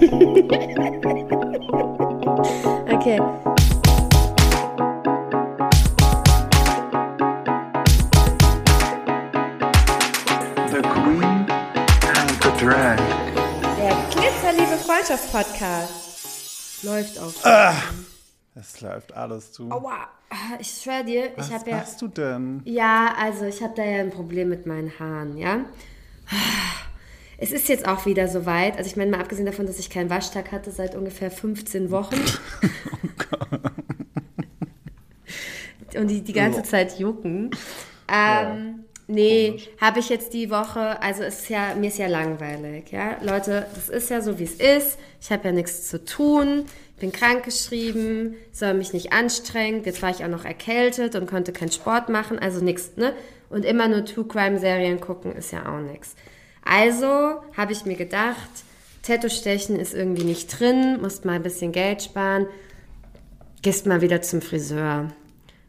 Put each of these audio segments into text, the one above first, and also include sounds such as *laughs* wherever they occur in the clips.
okay. The Queen and the Drag. Der Glitzerliebe Freundschaft-Podcast läuft auf. Es läuft alles zu. Aua. Ich schwör dir, Was ich habe ja. machst du denn? Ja, also ich habe da ja ein Problem mit meinen Haaren, ja. Es ist jetzt auch wieder soweit. Also ich meine, mal abgesehen davon, dass ich keinen Waschtag hatte seit ungefähr 15 Wochen. *laughs* Und die die ganze Zeit jucken. Ähm, nee, habe ich jetzt die Woche, also es ist ja, mir ist ja langweilig, ja. Leute, das ist ja so, wie es ist. Ich habe ja nichts zu tun. Ich bin krankgeschrieben, soll mich nicht anstrengen. Jetzt war ich auch noch erkältet und konnte keinen Sport machen, also nichts, ne? Und immer nur True Crime Serien gucken ist ja auch nichts. Also habe ich mir gedacht, Tattoo-Stechen ist irgendwie nicht drin, musst mal ein bisschen Geld sparen, gehst mal wieder zum Friseur.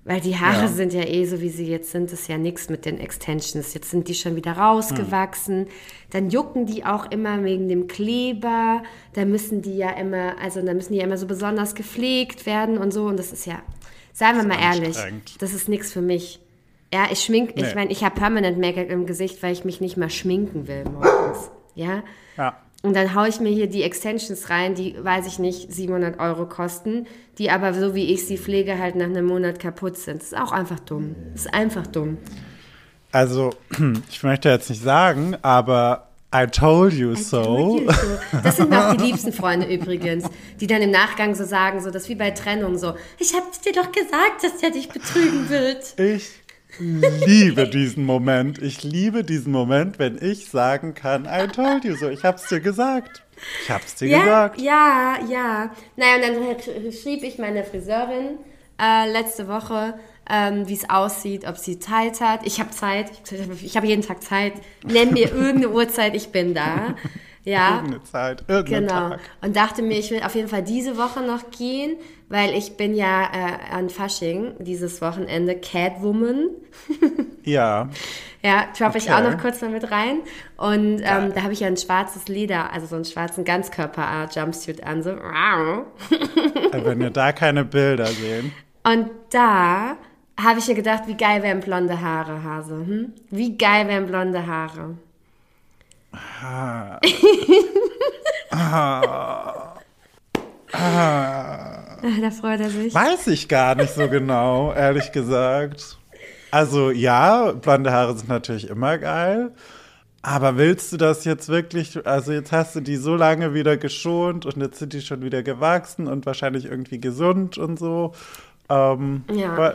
Weil die Haare Ja. sind ja eh so, wie sie jetzt sind, ist ja nichts mit den Extensions. Jetzt sind die schon wieder rausgewachsen. Dann jucken die auch immer wegen dem Kleber. Da müssen die ja immer, also da müssen die ja immer so besonders gepflegt werden und so. Und das ist ja, seien wir mal ehrlich, das ist nichts für mich. Ja, ich schmink, ich Nee. meine, ich habe permanent Make-up im Gesicht, weil ich mich nicht mal schminken will morgens. Ja? Ja. Und dann haue ich mir hier die Extensions rein, die, weiß ich nicht, 700 Euro kosten, die aber so wie ich sie pflege halt nach einem Monat kaputt sind. Das ist auch einfach dumm. Das ist einfach dumm. Also, *clears throat* ich möchte jetzt nicht sagen, aber I told you so. Told you so. *laughs* Das sind mir auch die liebsten Freunde übrigens, die dann im Nachgang so sagen, so das ist wie bei Trennung so, ich habe dir doch gesagt, dass der dich betrügen wird. Ich liebe diesen Moment. Ich liebe diesen Moment, wenn ich sagen kann, I told you so. Ich hab's dir gesagt. Ich hab's dir Ja, gesagt. ja, ja. Naja, und dann sch- schrieb ich meiner Friseurin äh, letzte Woche, ähm, wie es aussieht, ob sie Zeit hat. Ich habe Zeit. Ich, habe jeden Tag Zeit. Nenn mir *laughs* irgendeine Uhrzeit, ich bin da. Ja. Irgendeine Zeit, irgendeinen Genau. Tag. Und dachte mir, ich will auf jeden Fall diese Woche noch gehen, weil ich bin ja äh, an Fasching dieses Wochenende Catwoman. *laughs* Ja. Ja, droppe ich auch Okay. noch kurz mal mit rein. Und ähm, da habe ich ja ein schwarzes Leder, also so einen schwarzen Ganzkörper-Jumpsuit an. So. Wenn ihr da keine Bilder sehen. Und da habe ich mir gedacht, wie geil wären blonde Haare, Hase. Hm? Wie geil wären blonde Haare. Ah, *laughs* *laughs* da freut er sich. Weiß ich gar nicht so genau, ehrlich gesagt. Also ja, blonde Haare sind natürlich immer geil. Aber willst du das jetzt wirklich? Also jetzt hast du die so lange wieder geschont und jetzt sind die schon wieder gewachsen und wahrscheinlich irgendwie gesund und so. Ähm, Ja. Aber,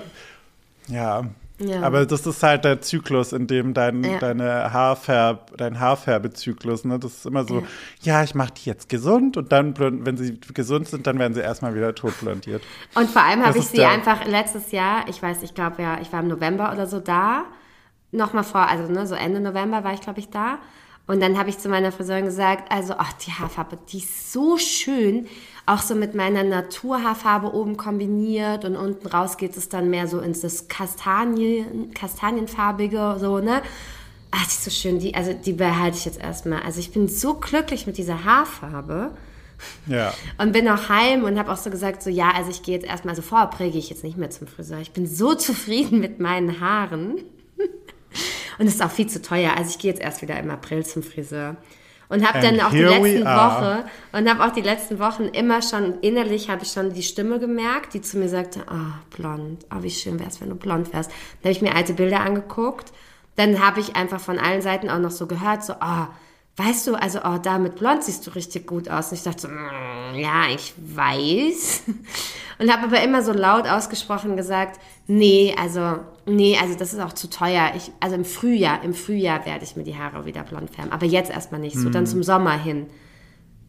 ja. Ja. Aber das ist halt der Zyklus, in dem dein, Ja. deine Haarfärb, dein Haarfärbezyklus, ne? Das ist immer so, ja, ich mache die jetzt gesund und dann, wenn sie gesund sind, dann werden sie erstmal wieder totblondiert. Und vor allem habe ich sie einfach letztes Jahr, ich weiß, ich glaube ja, ich war im November oder so da, nochmal vor, also ne, so Ende November war ich, glaube ich, da. Und dann habe ich zu meiner Friseurin gesagt, also, ach, die Haarfarbe, die ist so schön, auch so mit meiner Naturhaarfarbe oben kombiniert und unten raus geht es dann mehr so ins das Kastanien, kastanienfarbige, so, ne? Ach, die ist so schön, die, also die behalte ich jetzt erstmal. Also ich bin so glücklich mit dieser Haarfarbe. Ja. *laughs* Und bin auch heim und habe auch so gesagt, so ja, also ich gehe jetzt erstmal, also vorher gehe ich jetzt nicht mehr zum Friseur. Ich bin so *laughs* zufrieden mit meinen Haaren. *laughs* Und es ist auch viel zu teuer. Also ich gehe jetzt erst wieder im April zum Friseur. Und habe dann auch die letzten. Woche und habe auch die letzten Wochen immer schon, innerlich habe ich schon die Stimme gemerkt, die zu mir sagte, ah, blond, ah, wie schön wär's, wenn du blond wärst. Dann habe ich mir alte Bilder angeguckt. Dann habe ich einfach von allen Seiten auch noch so gehört, so, ah, weißt du, also, oh, da mit blond siehst du richtig gut aus. Und ich dachte so, mm, ja, ich weiß. *laughs* Und habe aber immer so laut ausgesprochen gesagt, nee, also, nee, also das ist auch zu teuer. Ich, also im Frühjahr, im Frühjahr werde ich mir die Haare wieder blond färben. Aber jetzt erstmal nicht, so dann zum Sommer hin.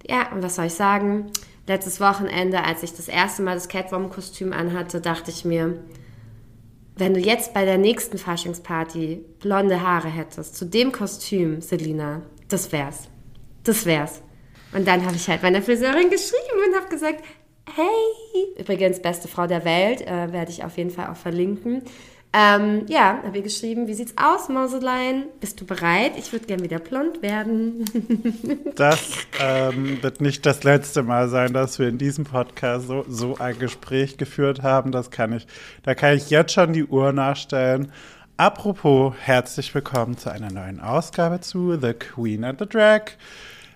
Ja, und was soll ich sagen? Letztes Wochenende, als ich das erste Mal das Catwoman-Kostüm anhatte, dachte ich mir, wenn du jetzt bei der nächsten Faschingsparty blonde Haare hättest, zu dem Kostüm, Selina, das wär's. Das wär's. Und dann habe ich halt meiner Friseurin geschrieben und habe gesagt, hey, übrigens beste Frau der Welt, äh, werde ich auf jeden Fall auch verlinken. Ähm, ja, habe ihr geschrieben, wie sieht's aus, Mauselein? Bist du bereit? Ich würde gern wieder blond werden. *laughs* Das ähm, wird nicht das letzte Mal sein, dass wir in diesem Podcast so, so ein Gespräch geführt haben. Das kann ich, da kann ich jetzt schon die Uhr nachstellen. Apropos, herzlich willkommen zu einer neuen Ausgabe zu The Queen and the Drag.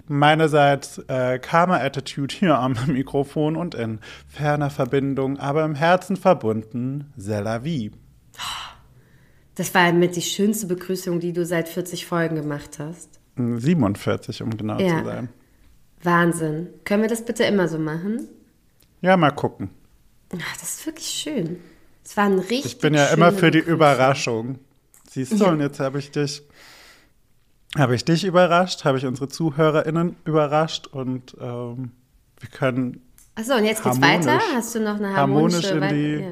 Meinerseits äh, Karma Attitude hier am *laughs* Mikrofon und in ferner Verbindung, aber im Herzen verbunden, Zella Vie. Das war mit die schönste Begrüßung, die du seit 40 Folgen gemacht hast. 47, um genau Ja. zu sein. Wahnsinn. Können wir das bitte immer so machen? Ja, mal gucken. Ach, das ist wirklich schön. Es war ein richtig Ich bin ja immer für die Begrüßung. Überraschung. Siehst du, Ja. und jetzt habe ich dich, habe ich dich überrascht, habe ich unsere ZuhörerInnen überrascht und ähm, wir können Achso, und jetzt geht's Harmonisch. weiter? Hast du noch eine Harmonisch harmonische in Wei- die-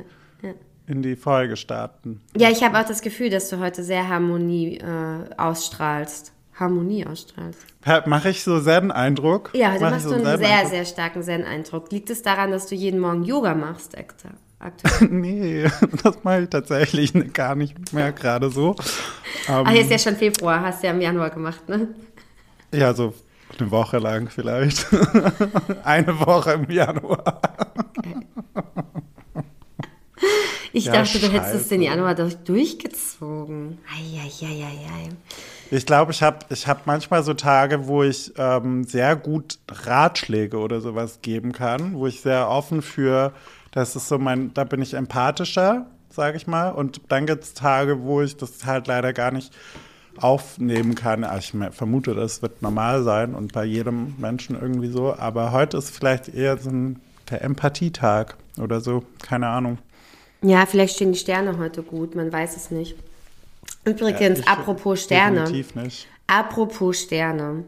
Ja, ja. in die Folge starten. ja ich habe auch das Gefühl, dass du heute sehr Harmonie äh, ausstrahlst. Harmonie ausstrahlst. Mache ich so Zen-Eindruck? Ja, heute machst so du einen sehr, sehr starken Zen-Eindruck. Liegt es daran, dass du jeden Morgen Yoga machst, Ekta? Aktuell. *laughs* Nee, das mache ich tatsächlich gar nicht mehr gerade so. Ähm, Ach, jetzt ist ja schon Februar, hast du ja im Januar gemacht, ne? ja, so eine Woche lang vielleicht. *laughs* Eine Woche im Januar. *laughs* Ich Ja, dachte, du hättest es scheiße. den Januar durch, durchgezogen. Eieieiei. Ich glaube, ich habe ich hab manchmal so Tage, wo ich ähm, sehr gut Ratschläge oder sowas geben kann, wo ich sehr offen für, das ist so mein, da bin ich empathischer, sage ich mal. Und dann gibt es Tage, wo ich das halt leider gar nicht aufnehmen kann. Also ich vermute, das wird normal sein und bei jedem Menschen irgendwie so. Aber heute ist vielleicht eher so ein, der Empathietag oder so, keine Ahnung. Ja, vielleicht stehen die Sterne heute gut, man weiß es nicht. Übrigens, Ich- apropos Sterne. Definitiv nicht. Apropos Sterne.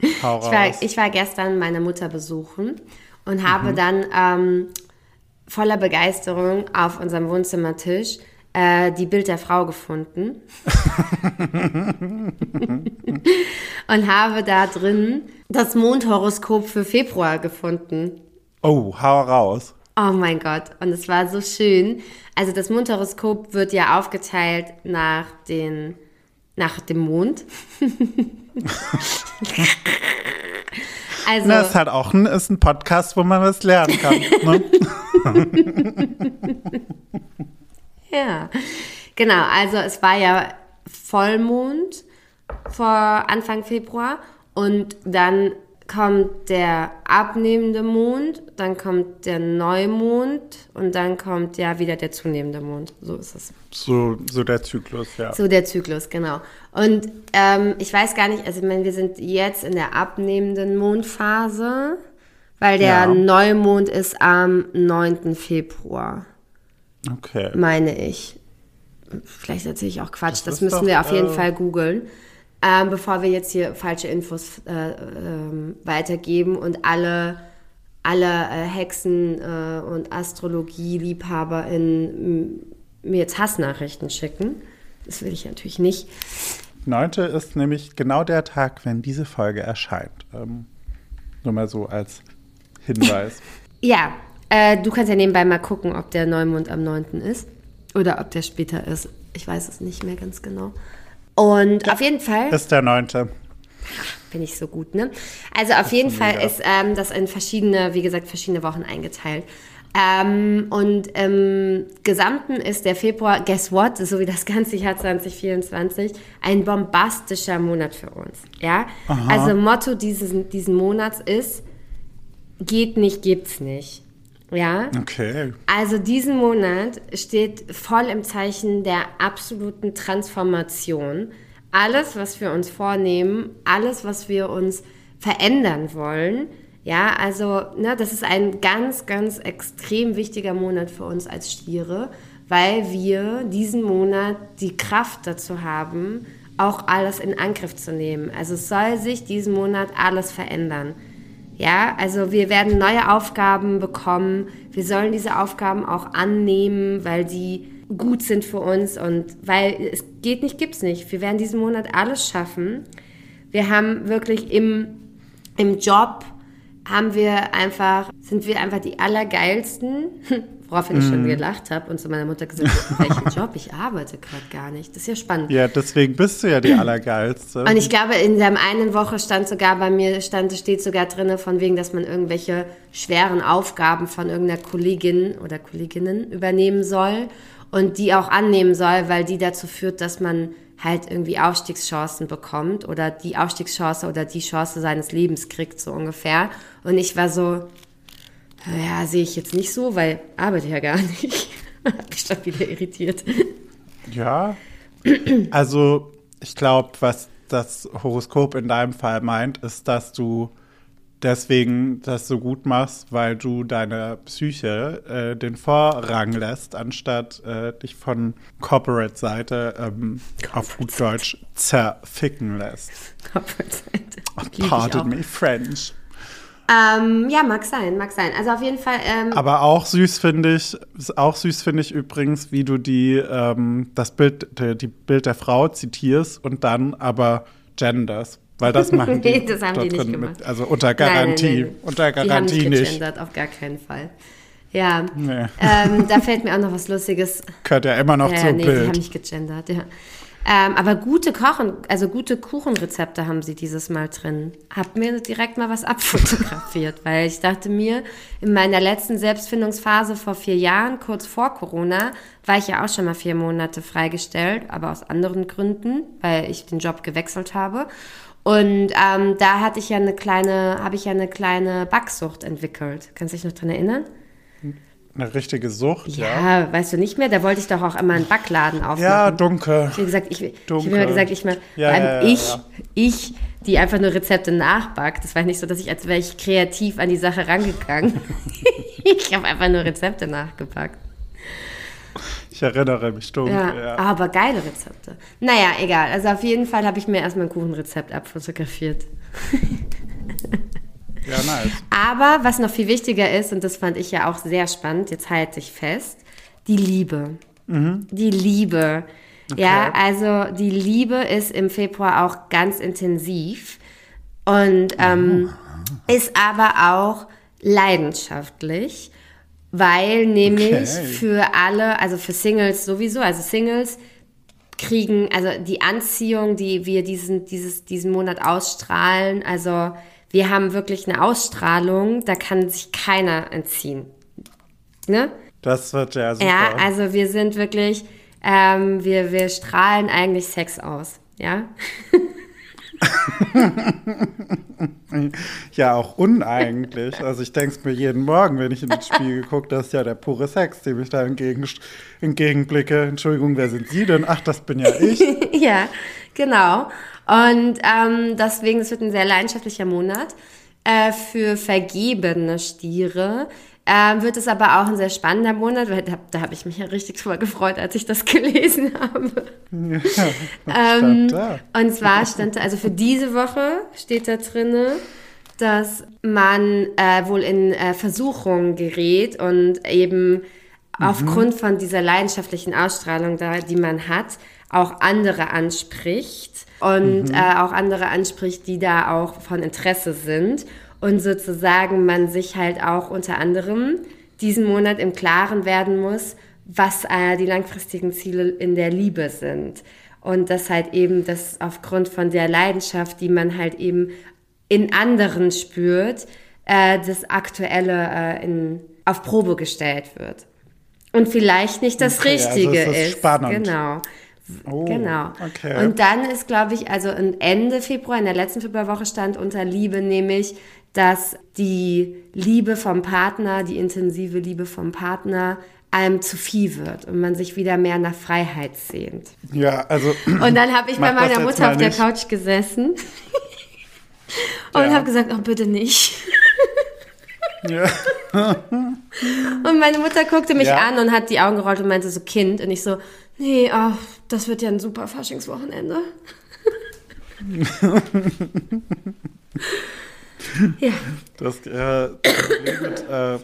Ich war, ich war gestern meine Mutter besuchen und Mhm. habe dann ähm, voller Begeisterung auf unserem Wohnzimmertisch äh, die Bild der Frau gefunden. *laughs* und habe da drin das Mondhoroskop für Februar gefunden. oh, hau raus. Oh mein Gott, und es war so schön. Also das Mondhoroskop wird ja aufgeteilt nach den nach dem Mond. *laughs* *laughs* also Das ist halt auch ein, ist ein Podcast, wo man was lernen kann. Ne? *laughs* ja. Genau, also es war ja Vollmond vor Anfang Februar und dann kommt der abnehmende Mond, dann kommt der Neumond und dann kommt ja wieder der zunehmende Mond. So ist es. So, so der Zyklus, ja. So der Zyklus, genau. Und ähm, ich weiß gar nicht, also ich meine, wir sind jetzt in der abnehmenden Mondphase, weil der Ja. Neumond ist am 9. Februar, Okay. meine ich. Vielleicht erzähle ich auch Quatsch, das, Das müssen doch, wir auf jeden äh, Fall googeln, ähm, bevor wir jetzt hier falsche Infos äh, ähm, weitergeben und alle, alle äh, Hexen äh, und Astrologie-LiebhaberInnen mir jetzt Hassnachrichten schicken. Das will ich natürlich nicht. Neunte ist nämlich genau der Tag, wenn diese Folge erscheint. Ähm, nur mal so als Hinweis. *laughs* Ja, äh, du kannst ja nebenbei mal gucken, ob der Neumond am 9. ist oder ob der später ist. Ich weiß es nicht mehr ganz genau. Und auf jeden Fall ist der neunte. bin ich so gut, ne? Also auf jeden Fall mega. ist ähm, das in verschiedene, wie gesagt, verschiedene Wochen eingeteilt. Ähm, und im Gesamten ist der Februar, guess what, so wie das ganze Jahr 2024, ein bombastischer Monat für uns. Ja? Also Motto dieses, diesen Monats ist, geht nicht, gibt's nicht. Ja? Okay. Also diesen Monat steht voll im Zeichen der absoluten Transformation. Alles, was wir uns vornehmen, alles, was wir uns verändern wollen, ja, also ne, das ist ein ganz, ganz extrem wichtiger Monat für uns als Stiere, weil wir diesen Monat die Kraft dazu haben, auch alles in Angriff zu nehmen. Also es soll sich diesen Monat alles verändern. Ja, also wir werden neue Aufgaben bekommen. Wir sollen diese Aufgaben auch annehmen, weil die gut sind für uns und weil es geht nicht, gibt's nicht. Wir werden diesen Monat alles schaffen. Wir haben wirklich im, im Job haben wir einfach, sind wir einfach die Allergeilsten, *laughs* woraufhin ich schon Mhm. gelacht habe und zu meiner Mutter gesagt habe, welchen *laughs* Job? Ich arbeite gerade gar nicht. Das ist ja spannend. Ja, deswegen bist du ja die *clears throat* Allergeilste. Und ich glaube, in der einen Woche stand sogar bei mir, stand, steht sogar drin, von wegen, dass man irgendwelche schweren Aufgaben von irgendeiner Kollegin oder Kolleginnen übernehmen soll und die auch annehmen soll, weil die dazu führt, dass man halt irgendwie Aufstiegschancen bekommt oder die Aufstiegschance oder die Chance seines Lebens kriegt, so ungefähr. Und ich war so, ja, sehe ich jetzt nicht so, weil arbeite ja gar nicht. *laughs* Hab mich schon wieder irritiert. Ja. Also, ich glaube, was das Horoskop in deinem Fall meint, ist, dass du deswegen das so gut machst, weil du deiner Psyche äh, den Vorrang lässt, anstatt äh, dich von Corporate-Seite ähm, auf gut Deutsch zerficken lässt. Corporate-Seite. Auch. Pardon me, French. Ähm, ja, mag sein, mag sein. Also auf jeden Fall, ähm, Aber auch süß finde ich, auch süß finde ich übrigens, wie du die, ähm, das Bild, die, die Bild der Frau zitierst und dann aber genders. Weil das machen *laughs* die. Nee, das haben die nicht gemacht. Mit, also unter nein, nein, Garantie. nein, nein. Unter die haben Garantie nicht gegendert, auf gar keinen Fall. Ja, Nee. ähm, da fällt mir auch noch was Lustiges. Gehört ja immer noch ja, zum nee, die haben Bild. nicht gegendert, ja. Ähm, aber gute Kochen, also gute Kuchenrezepte haben sie dieses Mal drin. Hab mir direkt mal was *laughs* abfotografiert, weil ich dachte mir, in meiner letzten Selbstfindungsphase vor vier Jahren, kurz vor Corona, war ich ja auch schon mal vier Monate freigestellt, aber aus anderen Gründen, weil ich den Job gewechselt habe. Und ähm, da hatte ich ja eine kleine, habe ich ja eine kleine Backsucht entwickelt. Kannst du dich noch dran erinnern? Eine richtige Sucht, ja. Ja, weißt du nicht mehr? Da wollte ich doch auch immer einen Backladen aufmachen. Ja, dunkel. Ich habe gesagt, ich, ich habe immer gesagt, ich mal, Ja, ja, ich, ich, die einfach nur Rezepte nachbackt. Das war nicht so, dass ich, als wäre ich kreativ an die Sache rangegangen. *laughs* ich habe einfach nur Rezepte nachgepackt. Ich erinnere mich dunkel, Ja, ja. aber geile Rezepte. Naja, egal. Also auf jeden Fall habe ich mir erstmal ein Kuchenrezept abfotografiert. *laughs* Ja, nice. Aber was noch viel wichtiger ist, und das fand ich ja auch sehr spannend, jetzt halte ich fest, die Liebe. Die Liebe. Ja, also die Liebe ist im Februar auch ganz intensiv und ähm, ist aber auch leidenschaftlich, weil nämlich Okay. für alle, also für Singles sowieso, also Singles kriegen, also die Anziehung, die wir diesen, dieses, diesen Monat ausstrahlen, also wir haben wirklich eine Ausstrahlung, da kann sich keiner entziehen. Ne? Das wird ja super. Ja, also wir sind wirklich, ähm, wir, wir strahlen eigentlich Sex aus. Ja, *laughs* Ja, auch uneigentlich. Also ich denke es mir jeden Morgen, wenn ich in den Spiegel gucke, das ist ja der pure Sex, dem ich da entgegen, entgegenblicke. Entschuldigung, wer sind Sie denn? Ach, das bin ja ich. *laughs* ja, genau. Und ähm, deswegen, es wird ein sehr leidenschaftlicher Monat. Äh, für vergebene Stiere äh, wird es aber auch ein sehr spannender Monat, weil da, da habe ich mich ja richtig drüber gefreut, als ich das *laughs* gelesen habe. Ja, *laughs* Ähm? Und zwar stand da, also für diese Woche steht da drinne, dass man äh, wohl in äh, Versuchung gerät und eben aufgrund von dieser leidenschaftlichen Ausstrahlung, da, die man hat, auch andere anspricht und äh, auch andere anspricht, die da auch von Interesse sind und sozusagen man sich halt auch unter anderem diesen Monat im Klaren werden muss, was äh, die langfristigen Ziele in der Liebe sind. Und das halt eben das aufgrund von der Leidenschaft, die man halt eben in anderen spürt, äh, das Aktuelle äh, in, auf Probe gestellt wird. Und vielleicht nicht das Okay, also Richtige es ist ist. spannend. Genau. Oh, Genau. Okay. Und dann ist, glaube ich, also Ende Februar, in der letzten Februarwoche stand unter Liebe nämlich, dass die Liebe vom Partner, die intensive Liebe vom Partner einem zu viel wird und man sich wieder mehr nach Freiheit sehnt. ja, also *clears throat* Und dann habe ich bei meiner Mutter auf der nicht. Couch gesessen *laughs* und Ja. habe gesagt, oh bitte nicht. ja. *laughs* Und meine Mutter guckte mich Ja. an und hat die Augen gerollt und meinte so Kind und ich so, nee, oh, das wird ja ein super Faschingswochenende. *laughs* ja. Das äh, Problem mit äh,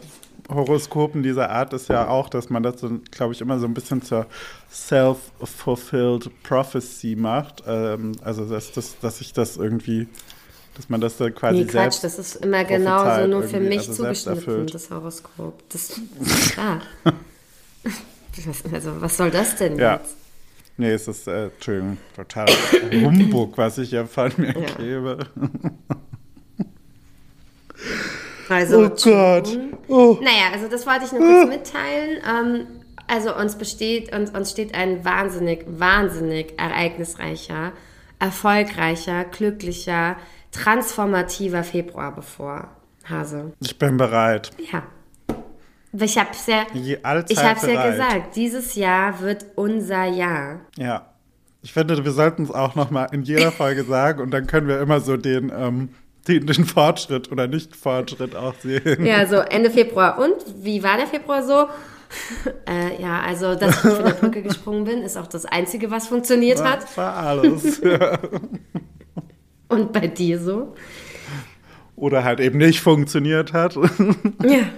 Horoskopen dieser Art ist ja auch, dass man das, so, glaube ich, immer so ein bisschen zur self-fulfilled prophecy macht. Ähm, also, dass, das, dass sich das irgendwie Dass man das dann quasi Nee, Quatsch, selbst das ist immer genauso nur für irgendwie, mich also zugeschnitten, das Horoskop. Das *laughs* ist klar. Was- *laughs* also, was soll das denn Ja. jetzt? Nee, es ist, äh, Entschuldigung, total *laughs* Humbug, was ich hier von mir Ja. gebe. *laughs* Also, Oh Gott. Oh. Naja, also das wollte ich nur kurz mitteilen. Ähm, also uns besteht, uns, uns steht ein wahnsinnig, wahnsinnig ereignisreicher, erfolgreicher, glücklicher, transformativer Februar bevor. Hase. Ich bin bereit. Ja. Ich hab's ja, ich hab's ja gesagt, dieses Jahr wird unser Jahr. Ja. Ich finde, wir sollten es auch nochmal in jeder Folge *laughs* sagen und dann können wir immer so den, ähm, den, den Fortschritt oder Nicht-Fortschritt auch sehen. Ja, so *laughs* Ende Februar. Und wie war der Februar so? *laughs* äh, ja, also, dass ich von der Brücke gesprungen bin, ist auch das Einzige, was funktioniert hat. Das war alles. Ja. Und bei dir so? Oder halt eben nicht funktioniert hat. Ja,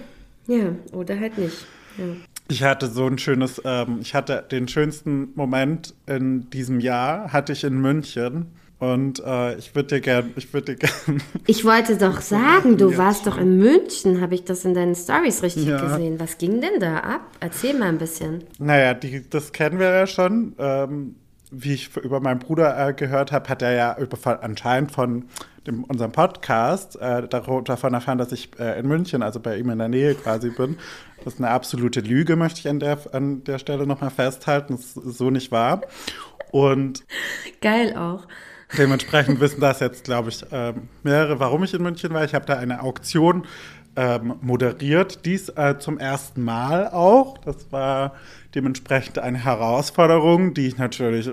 ja, oder halt nicht. Ja. Ich hatte so ein schönes, ähm, ich hatte den schönsten Moment in diesem Jahr, hatte ich in München. Und äh, ich würde dir gern, ich würde dir *laughs* gern, Ich wollte doch sagen, du warst doch in München, habe ich das in deinen Stories richtig Ja. gesehen. Was ging denn da ab? Erzähl mal ein bisschen. naja, die, das kennen wir ja schon. Ähm, wie ich über meinen Bruder äh, gehört habe, hat er ja anscheinend von dem, unserem Podcast äh, davon erfahren, dass ich äh, in München, also bei ihm in der Nähe quasi bin. Das ist eine absolute Lüge, möchte ich an der, an der Stelle nochmal festhalten. Das ist so nicht wahr. Und Geil auch. Dementsprechend wissen das jetzt, glaube ich, ähm, mehrere, warum ich in München war. Ich habe da eine Auktion ähm, moderiert, dies äh, zum ersten Mal auch. Das war dementsprechend eine Herausforderung, die ich natürlich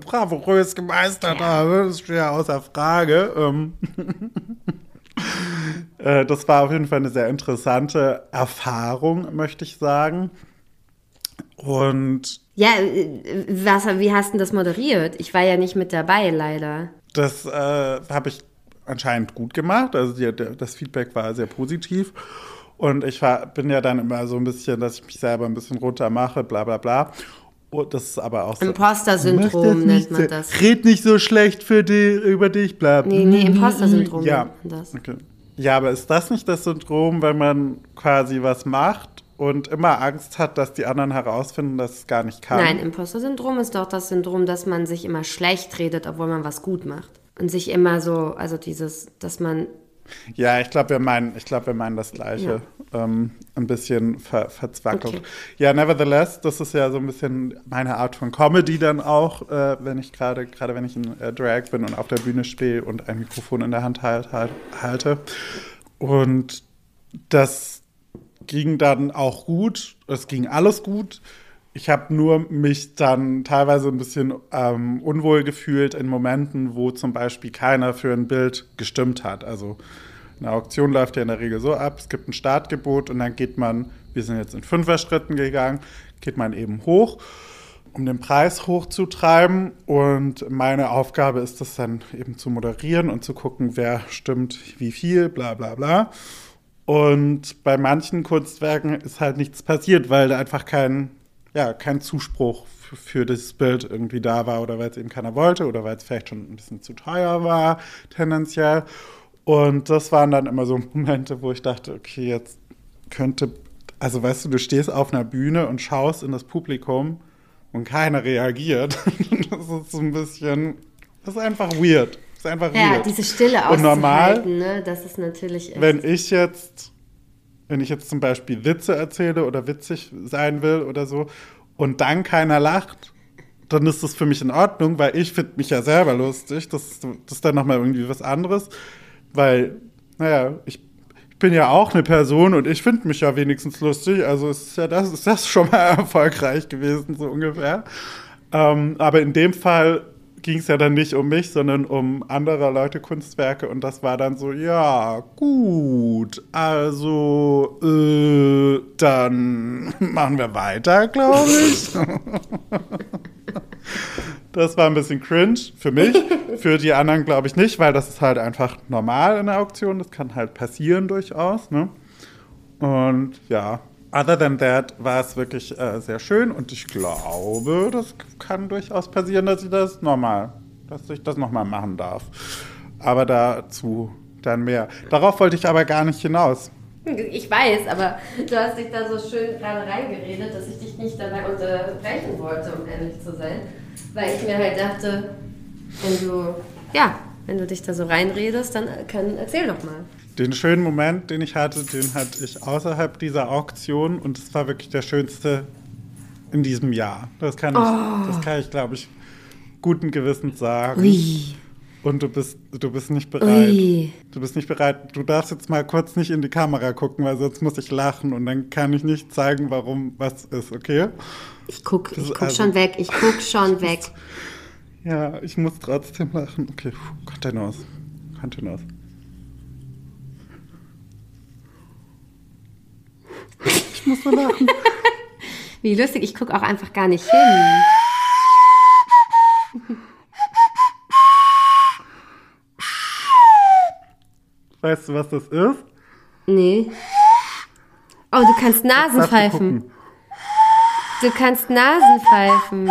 bravourös gemeistert Ja. habe. Das steht ja außer Frage. Ähm, *laughs* äh, das war auf jeden Fall eine sehr interessante Erfahrung, möchte ich sagen. Und Ja, äh, was, wie hast du das moderiert? Ich war ja nicht mit dabei, leider. Das äh, habe ich anscheinend gut gemacht. Also die, das Feedback war sehr positiv. Und ich war, bin ja dann immer so ein bisschen, dass ich mich selber ein bisschen runter mache, bla bla bla. Und das ist aber auch so. Imposter-Syndrom nennt man das. Red nicht so schlecht für die, über dich, bla. Nee, nee, Imposter-Syndrom Ja. nennt man das. Okay. Ja, aber ist das nicht das Syndrom, wenn man quasi was macht und immer Angst hat, dass die anderen herausfinden, dass es gar nicht kann? Nein, Imposter-Syndrom ist doch das Syndrom, dass man sich immer schlecht redet, obwohl man was gut macht. Und sich immer so, also dieses, dass man, Ja, ich glaube, wir meinen, ich glaube, wir meinen das Gleiche. Ähm, ein bisschen ver verzwackelt. Okay. Ja, nevertheless, das ist ja so ein bisschen meine Art von Comedy dann auch, äh, wenn ich gerade, gerade wenn ich in äh, Drag bin und auf der Bühne stehe und ein Mikrofon in der Hand halt, halt, halte. Und das ging dann auch gut. Es ging alles gut. Ich habe nur mich dann teilweise ein bisschen ähm, unwohl gefühlt in Momenten, wo zum Beispiel keiner für ein Bild gestimmt hat. Also eine Auktion läuft ja in der Regel so ab, es gibt ein Startgebot und dann geht man, wir sind jetzt in Fünfer-Schritten gegangen, geht man eben hoch, um den Preis hochzutreiben. Und meine Aufgabe ist es dann eben zu moderieren und zu gucken, wer stimmt wie viel, bla bla bla. Und bei manchen Kunstwerken ist halt nichts passiert, weil da einfach kein, ja, kein Zuspruch für das Bild irgendwie da war oder weil es eben keiner wollte oder weil es vielleicht schon ein bisschen zu teuer war, tendenziell. Und das waren dann immer so *laughs* Momente, wo ich dachte, okay, jetzt könnte, also weißt du, du stehst auf einer Bühne und schaust in das Publikum und keiner reagiert. *laughs* das ist so ein bisschen, das ist einfach weird. Das ist einfach ja, weird. diese Stille Und normal ne, das ist natürlich echt. wenn ich jetzt, wenn ich jetzt zum Beispiel Witze erzähle oder witzig sein will oder so und dann keiner lacht, dann ist das für mich in Ordnung, weil ich finde mich ja selber lustig. Das, das ist dann nochmal irgendwie was anderes, weil, naja, ich, ich bin ja auch eine Person und ich finde mich ja wenigstens lustig. Also ist ja das, ist das schon mal *laughs* erfolgreich gewesen, so ungefähr. Ähm, aber in dem Fall ging es ja dann nicht um mich, sondern um anderer Leute Kunstwerke und das war dann so, ja, gut, also äh, dann *laughs* machen wir weiter, glaube ich. *laughs* Das war ein bisschen cringe für mich, *laughs* für die anderen glaube ich nicht, weil das ist halt einfach normal in der Auktion, das kann halt passieren durchaus, ne? Und ja, other than that war es wirklich äh, sehr schön und ich glaube, das kann durchaus passieren, dass ich das nochmal, dass ich das nochmal machen darf. Aber dazu dann mehr. Darauf wollte ich aber gar nicht hinaus. Ich weiß, aber du hast dich da so schön gerade reingeredet, dass ich dich nicht dabei unterbrechen wollte, um ehrlich zu sein. Weil ich mir halt dachte, wenn du, ja, wenn du dich da so reinredest, dann kann, erzähl doch mal. Den schönen Moment, den ich hatte, den hatte ich außerhalb dieser Auktion und es war wirklich der schönste in diesem Jahr. Das kann ich, das kann ich, glaube ich, guten Gewissens sagen. Ui. Und du bist, du bist nicht bereit. Ui. Du bist nicht bereit. Du darfst jetzt mal kurz nicht in die Kamera gucken, weil sonst muss ich lachen und dann kann ich nicht zeigen, warum was ist, okay? Ich guck, ich guck also- schon weg, ich guck schon *laughs* weg. Ja, ich muss trotzdem lachen. Okay, puh, Kontenance. Kontenance. Ich muss so lachen. *laughs* Wie lustig, ich guck auch einfach gar nicht hin. *laughs* Weißt du, was das ist? Nee. Oh, du kannst Nasen pfeifen. Du kannst Nasen pfeifen.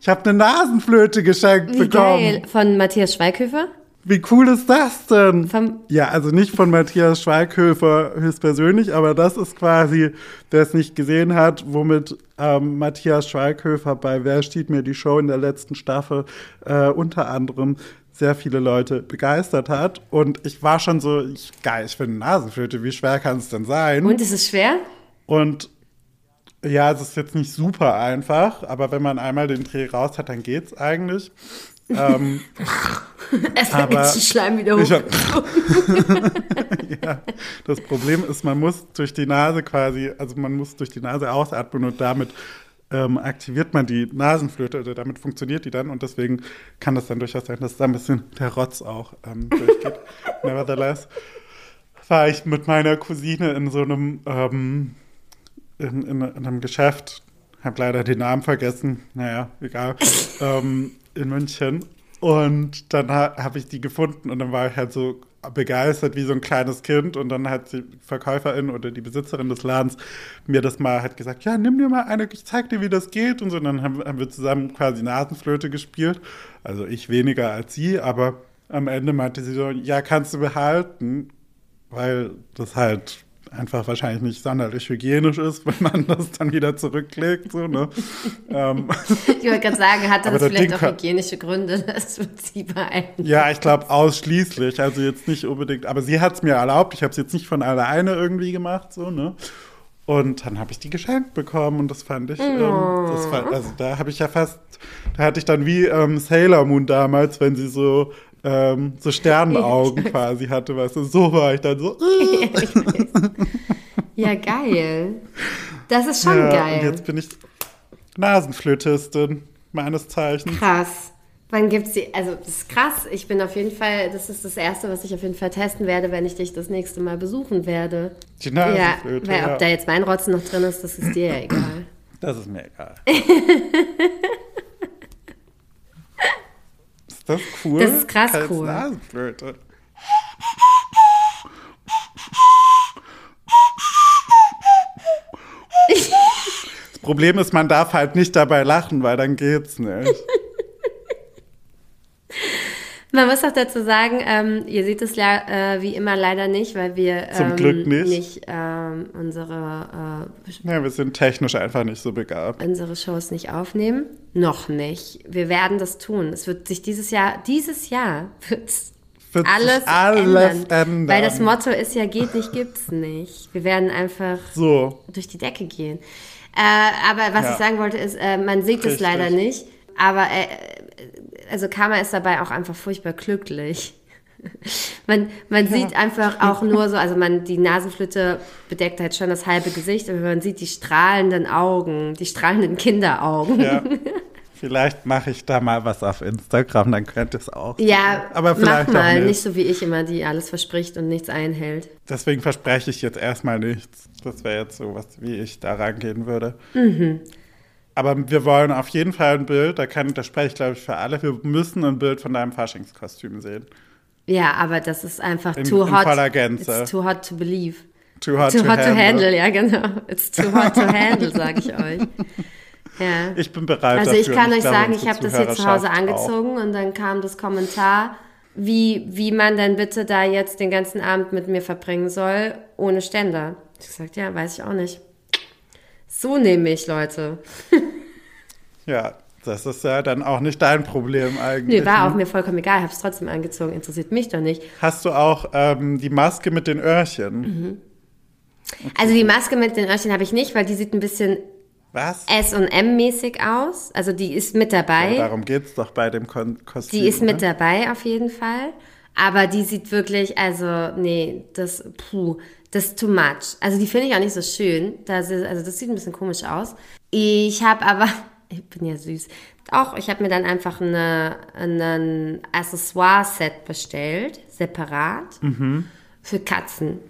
Ich habe eine Nasenflöte geschenkt Wie bekommen. geil. Von Matthias Schweighöfer? Wie cool ist das denn? Vom- ja, also nicht von Matthias Schweighöfer höchstpersönlich, aber das ist quasi, wer es nicht gesehen hat, womit ähm, Matthias Schweighöfer bei Wer steht mir die Show in der letzten Staffel äh, unter anderem sehr viele Leute begeistert hat. Und ich war schon so, ich, geil, ich finde Nasenflöte, wie schwer kann es denn sein? Und ist es schwer? Und ja, es ist jetzt nicht super einfach, aber wenn man einmal den Dreh raus hat, dann geht's eigentlich. Ähm, *laughs* Es Aber wird Schleim wieder hoch. *laughs* ja, das Problem ist, man muss durch die Nase quasi, also man muss durch die Nase ausatmen und damit ähm, aktiviert man die Nasenflöte oder damit funktioniert die dann und deswegen kann das dann durchaus sein, dass da ein bisschen der Rotz auch ähm, *laughs* durchgeht. Nevertheless war ich mit meiner Cousine in so einem ähm, in, in, in einem Geschäft, habe leider den Namen vergessen, naja, egal, *laughs* ähm, in München. Und dann ha habe ich die gefunden und dann war ich halt so begeistert wie so ein kleines Kind und dann hat die Verkäuferin oder die Besitzerin des Ladens mir das mal halt gesagt, ja, nimm dir mal eine, ich zeig dir, wie das geht und so. Und dann haben, haben wir zusammen quasi Nasenflöte gespielt. Also ich weniger als sie, aber am Ende meinte sie so, ja, kannst du behalten, weil das halt einfach wahrscheinlich nicht sonderlich hygienisch ist, *laughs* wenn man das dann wieder zurücklegt. So, ne? ähm, Ich wollte gerade sagen, hatte das das vielleicht Ding auch hygienische Gründe, *laughs* das wird sie behalten. ja, ich glaube ausschließlich, also jetzt nicht unbedingt, aber sie hat es mir erlaubt, ich habe es jetzt nicht von alleine irgendwie gemacht, so, ne? Und dann habe ich die geschenkt bekommen und das fand ich, ähm, das fand, also da habe ich ja fast, da hatte ich dann wie ähm, Sailor Moon damals, wenn sie so, ähm, so Sternenaugen *laughs* quasi hatte, weißt du, so war ich dann so. *laughs* äh. Ja, geil. Das ist schon ja, Und geil. jetzt bin ich Nasenflötistin meines Zeichens. Krass. Wann gibt's die? Also, das ist krass. Ich bin auf jeden Fall, das ist das Erste, was ich auf jeden Fall testen werde, wenn ich dich das nächste Mal besuchen werde. Die Ja, Nasenflöte. weil ja. ob da jetzt mein Rotzen noch drin ist, das ist dir ja egal. Das ist mir egal. *laughs* ist das cool? Das ist krass Als cool. Nasenflöte. *laughs* Das Problem ist, man darf halt nicht dabei lachen, weil dann geht's nicht. Man muss auch dazu sagen, ähm, ihr seht es ja äh, wie immer leider nicht, weil wir Zum ähm, Glück nicht. ähm, unsere, Ja, wir sind technisch einfach nicht so begabt. äh, unsere Shows nicht aufnehmen. Noch nicht. Wir werden das tun. Es wird sich dieses Jahr, dieses Jahr wird alles, alles ändern. ändern. Weil das Motto ist ja, geht nicht, gibt's nicht. Wir werden einfach So, durch die Decke gehen. Äh, aber was Ja. ich sagen wollte ist, äh, man sieht es Richtig. leider nicht. Aber äh, also Karma ist dabei auch einfach furchtbar glücklich. Man, man sieht einfach *laughs* auch nur so, also man, die Nasenflöte bedeckt halt schon das halbe Gesicht, aber man sieht die strahlenden Augen, die strahlenden Kinderaugen. ja. Vielleicht mache ich da mal was auf Instagram, dann könnte es auch. Ja, aber mach vielleicht mal, auch nicht. nicht so wie ich immer, die alles verspricht und nichts einhält. Deswegen verspreche ich jetzt erstmal nichts. Das wäre jetzt so was, wie ich da rangehen würde. Mhm. Aber wir wollen auf jeden Fall ein Bild, da, kann, da spreche ich glaube ich für alle, wir müssen ein Bild von deinem Faschingskostüm sehen. Ja, aber das ist einfach In- too in hot. voller Gänze. It's too hot to believe. Too hot, Too to, hot to handle. handle, ja genau. It's too hot to handle, sage ich euch. *laughs* Ja. Ich bin bereit Also dafür. ich kann und euch glaube, sagen, ich habe das hier zu Hause angezogen und dann kam das Kommentar, wie, wie man denn bitte da jetzt den ganzen Abend mit mir verbringen soll, ohne Ständer. Ich gesagt, ja, weiß ich auch nicht. So nehme ich, Leute. *laughs* Ja, das ist ja dann auch nicht dein Problem eigentlich. Nee, war ne? auch mir vollkommen egal, habe es trotzdem angezogen, interessiert mich doch nicht. Hast du auch ähm, die Maske mit den Öhrchen? Mhm. Also die Maske mit den Öhrchen habe ich nicht, weil die sieht ein bisschen Was? S&M-mäßig aus. Also die ist mit dabei. Ja, darum geht's doch bei dem Kon Kostüm. Die ist mit ne? dabei auf jeden Fall. Aber die sieht wirklich, also, nee, das, puh, das ist too much. Also die finde ich auch nicht so schön. Das ist, also das sieht ein bisschen komisch aus. Ich habe aber, *laughs* ich bin ja süß. Auch, ich habe mir dann einfach eine, ein Accessoire-Set bestellt, separat, für Katzen.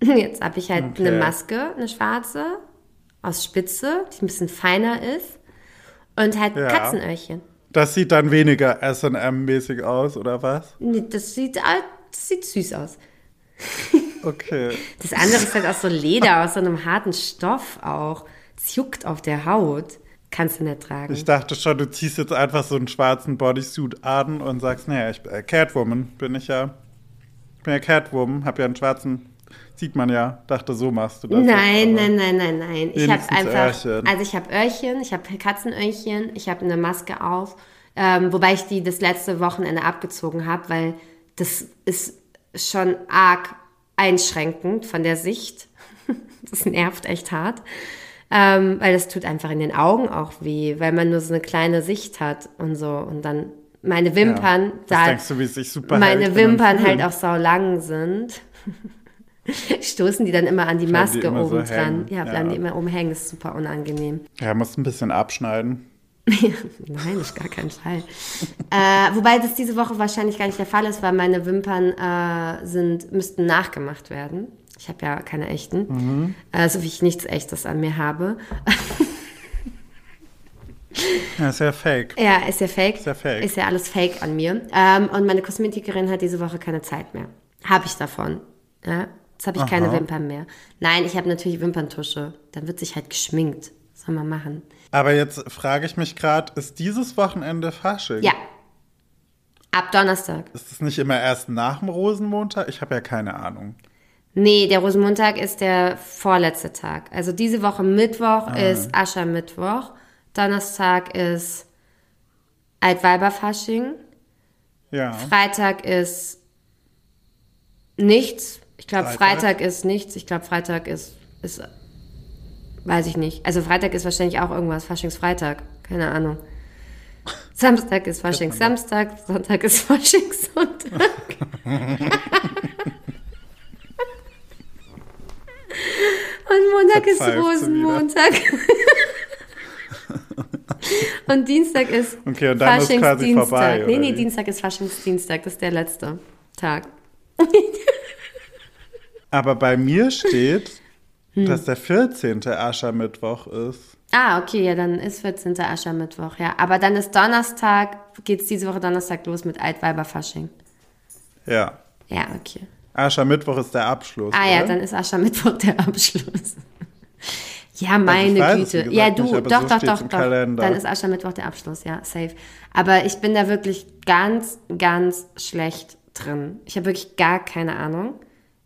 *laughs* Jetzt habe ich halt Okay. eine Maske, eine schwarze, aus Spitze, die ein bisschen feiner ist. Und halt Ja. Katzenöhrchen. Das sieht dann weniger S&M-mäßig aus, oder was? Nee, das sieht, das sieht süß aus. *laughs* Okay. Das andere ist halt aus so Leder, aus so einem harten Stoff auch. Es juckt auf der Haut. Kannst du nicht tragen. Ich dachte schon, du ziehst jetzt einfach so einen schwarzen Bodysuit an und sagst, naja, ich äh, Catwoman bin ich ja. Ich bin ja Catwoman, hab ja einen schwarzen, sieht man ja. Dachte, so machst du das. nein, nein, nein, nein, nein. Ich habe einfach, Öhrchen. also ich habe Öhrchen, ich habe Katzenöhrchen, ich habe eine Maske auf, ähm, wobei ich die das letzte Wochenende abgezogen habe, weil das ist schon arg einschränkend von der Sicht. *laughs* das nervt echt hart. Ähm, weil das tut einfach in den Augen auch weh, weil man nur so eine kleine Sicht hat und so. Und dann meine Wimpern, Ja. Da denkst du, wie sich super meine hält Wimpern halt auch sau lang sind, *laughs* *laughs* stoßen die dann immer an die die Maske so oben dran. hängen. Ja, bleiben Ja. die immer oben hängen, ist super unangenehm. Ja, musst ein bisschen abschneiden. *laughs* Nein, auf gar keinen Fall. äh, wobei das diese Woche wahrscheinlich gar nicht der Fall ist, weil meine Wimpern äh, sind, müssten nachgemacht werden. Ich habe ja keine echten, Mhm. äh, so wie ich nichts Echtes an mir habe. *laughs* Ja, ist ja fake. Ja, ist ja fake. Ist ja fake. Ist ja alles fake an mir. Ähm, und meine Kosmetikerin hat diese Woche keine Zeit mehr. Habe ich davon. Ja? Jetzt habe ich keine Aha. Wimpern mehr. Nein, ich habe natürlich Wimperntusche. Dann wird sich halt geschminkt. Was soll man machen? Aber jetzt frage ich mich gerade, ist dieses Wochenende Fasching? Ja. Ab Donnerstag. Ist es nicht immer erst nach dem Rosenmontag? Ich habe ja keine Ahnung. Nee, der Rosenmontag ist der vorletzte Tag. Also diese Woche Mittwoch Ah. ist Aschermittwoch. Donnerstag ist Altweiberfasching. Ja. Freitag ist nichts. Ich glaube, Freitag? Freitag ist nichts. Ich glaube, Freitag ist, ist, weiß ich nicht. Also Freitag ist wahrscheinlich auch irgendwas. Faschingsfreitag. Keine Ahnung. Samstag ist Faschingssamstag. Sonntag ist Faschingssonntag. *laughs* Und Montag ist. Rosenmontag. *laughs* Und Dienstag ist Okay, und dann ist quasi vorbei, Nee, nee, wie? Dienstag ist Faschingsdienstag. Das ist der letzte Tag. *laughs* Aber bei mir steht, *laughs* Hm. dass der 14. Aschermittwoch ist. Ah, okay, ja, dann ist 14. Aschermittwoch, ja. Aber dann ist Donnerstag, geht's diese Woche Donnerstag los mit Altweiberfasching. Ja. Ja, okay. Aschermittwoch ist der Abschluss. Ah ja, oder? dann ist Aschermittwoch der Abschluss. *laughs* Ja, meine weiß es, Güte. gesagt, ja, nicht, du, aber doch, so doch, doch, doch. Kalender. Dann ist Aschermittwoch der Abschluss, ja, safe. Aber ich bin da wirklich ganz, ganz schlecht drin. Ich habe wirklich gar keine Ahnung.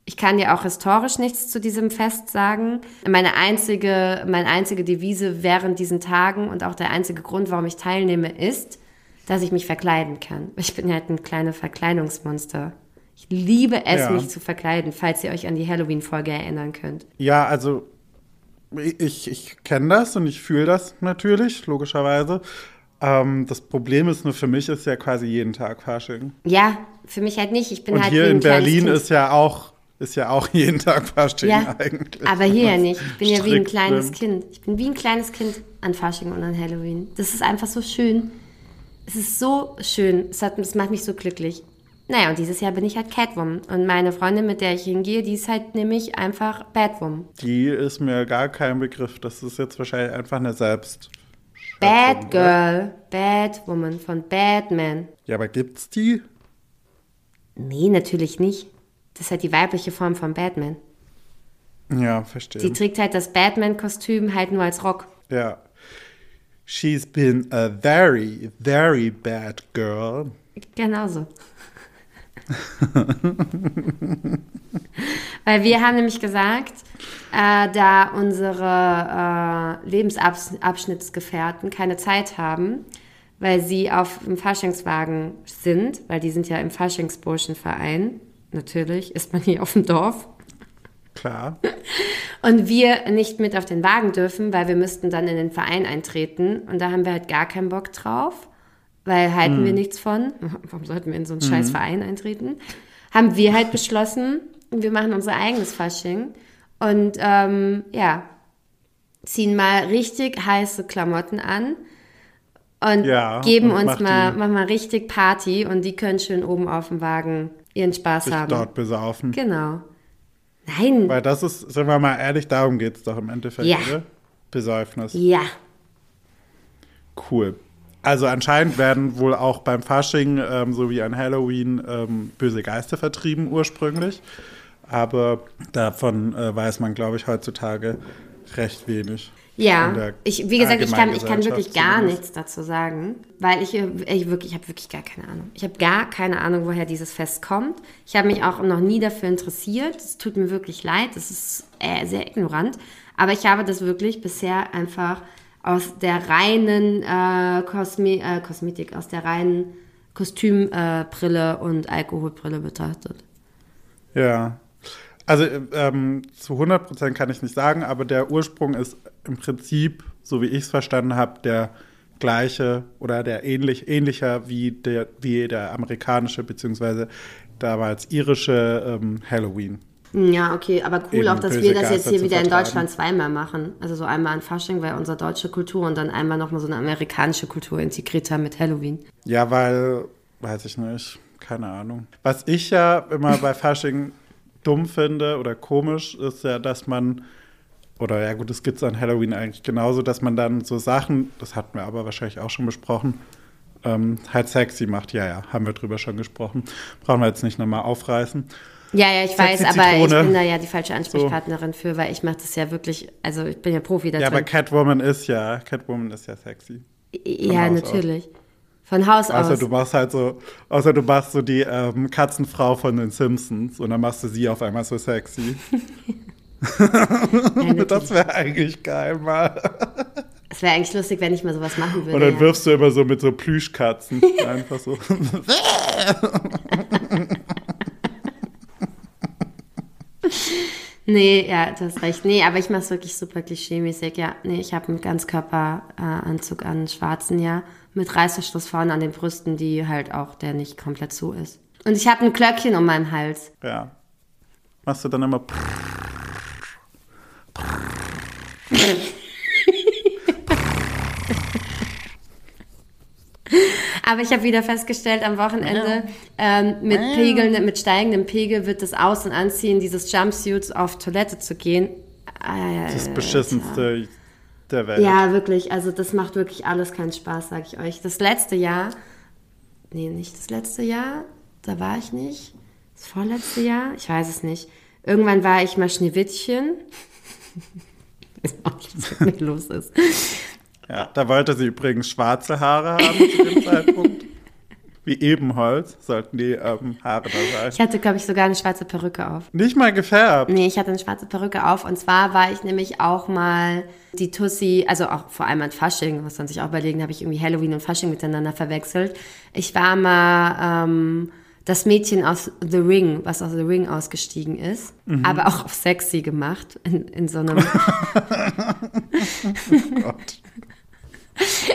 Ich kann dir auch historisch nichts zu diesem Fest sagen. Meine einzige, meine einzige Devise während diesen Tagen und auch der einzige Grund, warum ich teilnehme, ist, dass ich mich verkleiden kann. Ich bin halt ein kleines Verkleidungsmonster. Ich liebe es, Ja. mich zu verkleiden, falls ihr euch an die Halloween-Folge erinnern könnt. Ja, also ich, ich kenne das und ich fühle das natürlich, logischerweise. Ähm, das Problem ist nur, für mich ist ja quasi jeden Tag Fasching. Ja, für mich halt nicht. Ich bin Und halt hier in Berlin ist ja auch ist ja auch *laughs* jeden Tag Fasching ja, eigentlich. aber hier ja nicht. Ich bin ja wie ein kleines drin. Kind. Ich bin wie ein kleines Kind an Fasching und an Halloween. Das ist einfach so schön. Es ist so schön. Es, hat, es macht mich so glücklich. Naja, und dieses Jahr bin ich halt Catwoman. Und meine Freundin, mit der ich hingehe, die ist halt nämlich einfach Batwoman. Die ist mir gar kein Begriff. Das ist jetzt wahrscheinlich einfach eine Selbst. Bad Girl, Batwoman von Batman. Ja, aber gibt's die? Nee, natürlich nicht. Das ist halt die weibliche Form von Batman. Ja, verstehe. Die trägt halt das Batman-Kostüm halt nur als Rock. Ja. She's been a very, very bad girl. Genau so. *laughs* Weil wir haben nämlich gesagt, äh, da unsere äh, Lebensabschnittsgefährten keine Zeit haben, weil sie auf dem Faschingswagen sind, weil die sind ja im Faschingsburschenverein, natürlich ist man hier auf dem Dorf, Klar. und wir nicht mit auf den Wagen dürfen, weil wir müssten dann in den Verein eintreten und da haben wir halt gar keinen Bock drauf, weil halten wir nichts von. *laughs* Warum sollten wir in so einen scheiß Verein eintreten? Haben wir halt beschlossen, wir machen unser eigenes Fasching und ähm, ja, ziehen mal richtig heiße Klamotten an und Ja, geben und uns mal, machen mal richtig Party und die können schön oben auf dem Wagen ihren Spaß Sich haben. dort besaufen. Genau. Nein. Weil das ist, sind wir mal ehrlich, darum geht es doch im Endeffekt, Ja. oder? Besäufnis. Ja. Cool. Also anscheinend werden wohl auch beim Fasching ähm, sowie an Halloween ähm, böse Geister vertrieben ursprünglich. Aber davon äh, weiß man, glaube ich, heutzutage recht wenig. Ja, ich, wie gesagt, ich kann, ich kann wirklich gar zumindest. nichts dazu sagen, weil ich, äh, ich wirklich, ich habe wirklich gar keine Ahnung. Ich habe gar keine Ahnung, woher dieses Fest kommt. Ich habe mich auch noch nie dafür interessiert. Es tut mir wirklich leid. Es ist äh, sehr ignorant. Aber ich habe das wirklich bisher einfach aus der reinen äh, Kosme äh, Kosmetik, aus der reinen Kostümbrille Brille und Alkoholbrille betrachtet. Ja. Also ähm, zu 100% kann ich nicht sagen, aber der Ursprung ist im Prinzip, so wie ich es verstanden habe, der gleiche oder der ähnlich ähnlicher wie der wie der amerikanische beziehungsweise damals irische ähm, Halloween. Ja, okay, aber cool Eben auch, dass wir das jetzt hier wieder in. Deutschland zweimal machen. Also so einmal an Fasching, weil unsere deutsche Kultur und dann einmal nochmal so eine amerikanische Kultur integriert haben mit Halloween. Ja, weil, weiß ich nicht, keine Ahnung. Was ich ja immer bei Fasching dumm finde oder komisch, ist ja, dass man, oder ja gut, das gibt es an Halloween eigentlich genauso, dass man dann so Sachen, das hatten wir aber wahrscheinlich auch schon besprochen, ähm, halt sexy macht. Ja, ja, haben wir drüber schon gesprochen. Brauchen wir jetzt nicht nochmal aufreißen. Ja, ja, ich weiß, Sexy aber ich Zitrone. bin da ja die falsche Ansprechpartnerin für, weil ich mache das ja wirklich, also ich bin ja Profi da Ja, aber. Catwoman ist ja, Catwoman ist ja sexy. Ja, Haus aus. Von Haus Außer aus. du machst halt so, außer du machst so die ähm, Katzenfrau von den Simpsons und dann machst du sie auf einmal so sexy. *laughs* *laughs* das wäre eigentlich geil mal. Es wäre eigentlich lustig, wenn ich mal sowas machen würde. Und dann ja. wirfst du immer so mit so Plüschkatzen *laughs* einfach so. Nee, ja, du hast recht. Nee, aber ich mache es wirklich super klischeemäßig. Ja, nee, ich habe einen Ganzkörperanzug an, einen schwarzen, ja, mit Reißverschluss vorne an den Brüsten, die halt auch, der nicht komplett zu ist. Und ich habe ein Glöckchen um meinen Hals. ja. Machst du dann immer. *laughs* Aber ich habe wieder festgestellt am Wochenende, ähm, mit, Pegeln, mit steigendem Pegel wird das Aus- und Anziehen dieses Jumpsuits auf Toilette zu gehen. Äh, Das beschissenste der Welt. Ja, wirklich. Also das macht wirklich alles keinen Spaß, sag ich euch. Das letzte Jahr, nee, nicht das letzte Jahr, da war ich nicht. Das vorletzte Jahr, ich weiß es nicht. Irgendwann war ich mal Schneewittchen. Ich *laughs* weiß auch nicht, was mit mir los ist. Ja, da wollte sie übrigens schwarze Haare haben zu dem *laughs* Zeitpunkt. Wie Ebenholz sollten die ähm, Haare da sein. Ich hatte, glaube ich, sogar eine schwarze Perücke auf. Nicht mal gefärbt. Nee, ich hatte eine schwarze Perücke auf. Und zwar war ich nämlich auch mal die Tussi, also auch vor allem an Fasching, muss man sich auch überlegen, habe ich irgendwie Halloween und Fasching miteinander verwechselt. Ich war mal ähm, das Mädchen aus The Ring, was aus The Ring ausgestiegen ist, aber auch auf sexy gemacht, in, in so einem... *laughs* Gott.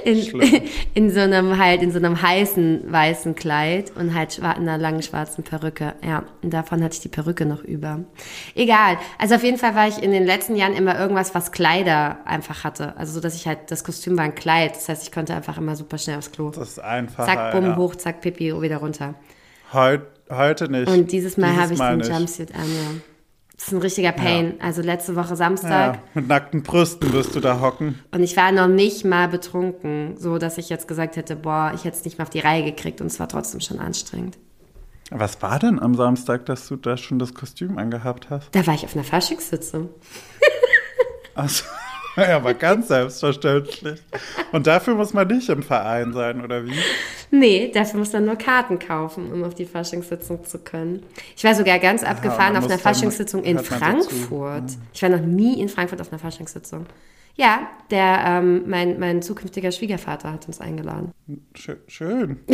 In, *laughs* in so einem halt, in so einem heißen weißen Kleid und halt in einer langen schwarzen Perücke. Ja, und davon hatte ich die Perücke noch über. Egal. Also auf jeden Fall war ich in den letzten Jahren immer irgendwas, was Kleider einfach hatte. Also so, dass ich halt, das Kostüm war ein Kleid. Das heißt, ich konnte einfach immer super schnell aufs Klo. Das ist einfach. Zack, bumm, ja. hoch, zack, pipi, wieder runter. Heut, heute nicht. Und dieses Mal habe ich den. Jumpsuit an, ja. Das ist ein richtiger Pain. Also letzte Woche Samstag. Ja, mit nackten Brüsten wirst du da hocken. Und ich war noch nicht mal betrunken, so dass ich jetzt gesagt hätte, boah, ich hätte es nicht mal auf die Reihe gekriegt und es war trotzdem schon anstrengend. Was war denn am Samstag, dass du da schon das Kostüm angehabt hast? Da war ich auf einer Faschingssitzung. Also, Ja, aber ganz selbstverständlich. Und dafür muss man nicht im Verein sein, oder wie? Nee, dafür muss man nur Karten kaufen, um auf die Faschingssitzung zu können. Ich war sogar ganz abgefahren man auf einer Faschingssitzung in hört man dazu. Frankfurt. Ich war noch nie in Frankfurt auf einer Faschingssitzung. Ja, der, ähm, mein, mein zukünftiger Schwiegervater hat uns eingeladen. Schö- Schön. *laughs*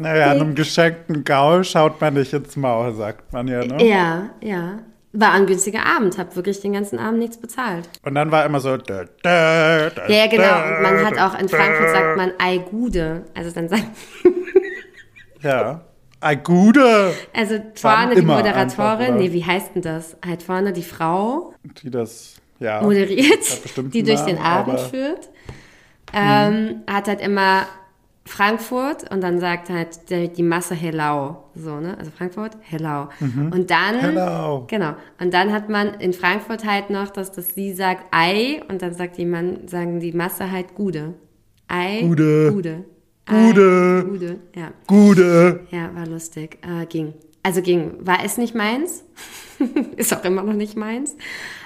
Naja, einem geschenkten Gaul schaut man nicht ins Maul, sagt man ja, ne? Ja, ja. War ein günstiger Abend, hab wirklich den ganzen Abend nichts bezahlt. Und dann war immer so. Da, da, da, Ja, genau. Und man hat auch in Frankfurt sagt man Ei Gude. Also dann sagt, *laughs* Ja. Ei, Gude, also vorne die Moderatorin, einfach, nee, wie heißt denn das? Halt vorne die Frau die das, ja. moderiert, die durch den Abend führt. Ähm, hat halt immer Frankfurt und dann sagt halt der, die Masse Hellau. So, ne? Also Frankfurt, Hellau. Und dann. Mhm. Hellau. Genau. Und dann hat man in Frankfurt halt noch, dass das sie sagt Ei und dann sagt jemand, sagen die Masse halt Gude. Ei. Gude. Gude. Ei, Gude. Gude. Ja. Gude. Ja, war lustig. Äh, ging. Also ging. War es nicht meins. *laughs* Ist auch immer noch nicht meins.